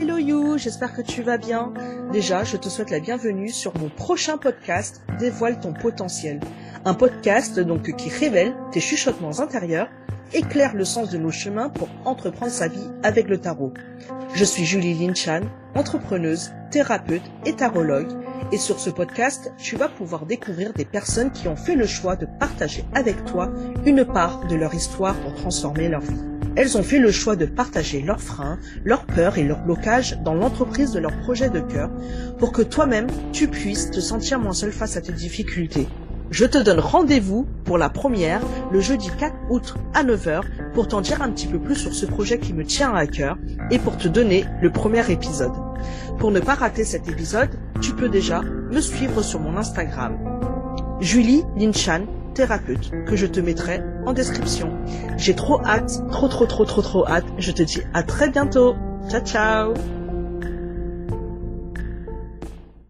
Hello you, j'espère que tu vas bien. Déjà, je te souhaite la bienvenue sur mon prochain podcast Dévoile ton potentiel. Un podcast donc qui révèle tes chuchotements intérieurs, éclaire le sens de nos chemins pour entreprendre sa vie avec le tarot. Je suis Julie Linchan, entrepreneuse, thérapeute et tarologue et sur ce podcast, tu vas pouvoir découvrir des personnes qui ont fait le choix de partager avec toi une part de leur histoire pour transformer leur vie. Elles ont fait le choix de partager leurs freins, leurs peurs et leurs blocages dans l'entreprise de leur projet de cœur pour que toi-même, tu puisses te sentir moins seul face à tes difficultés. Je te donne rendez-vous pour la première le jeudi 4 août à 9h pour t'en dire un petit peu plus sur ce projet qui me tient à cœur et pour te donner le premier épisode. Pour ne pas rater cet épisode, tu peux déjà me suivre sur mon Instagram. Julie Linchan thérapeute que je te mettrai en description. J'ai trop hâte, trop trop trop trop trop hâte. Je te dis à très bientôt. Ciao ciao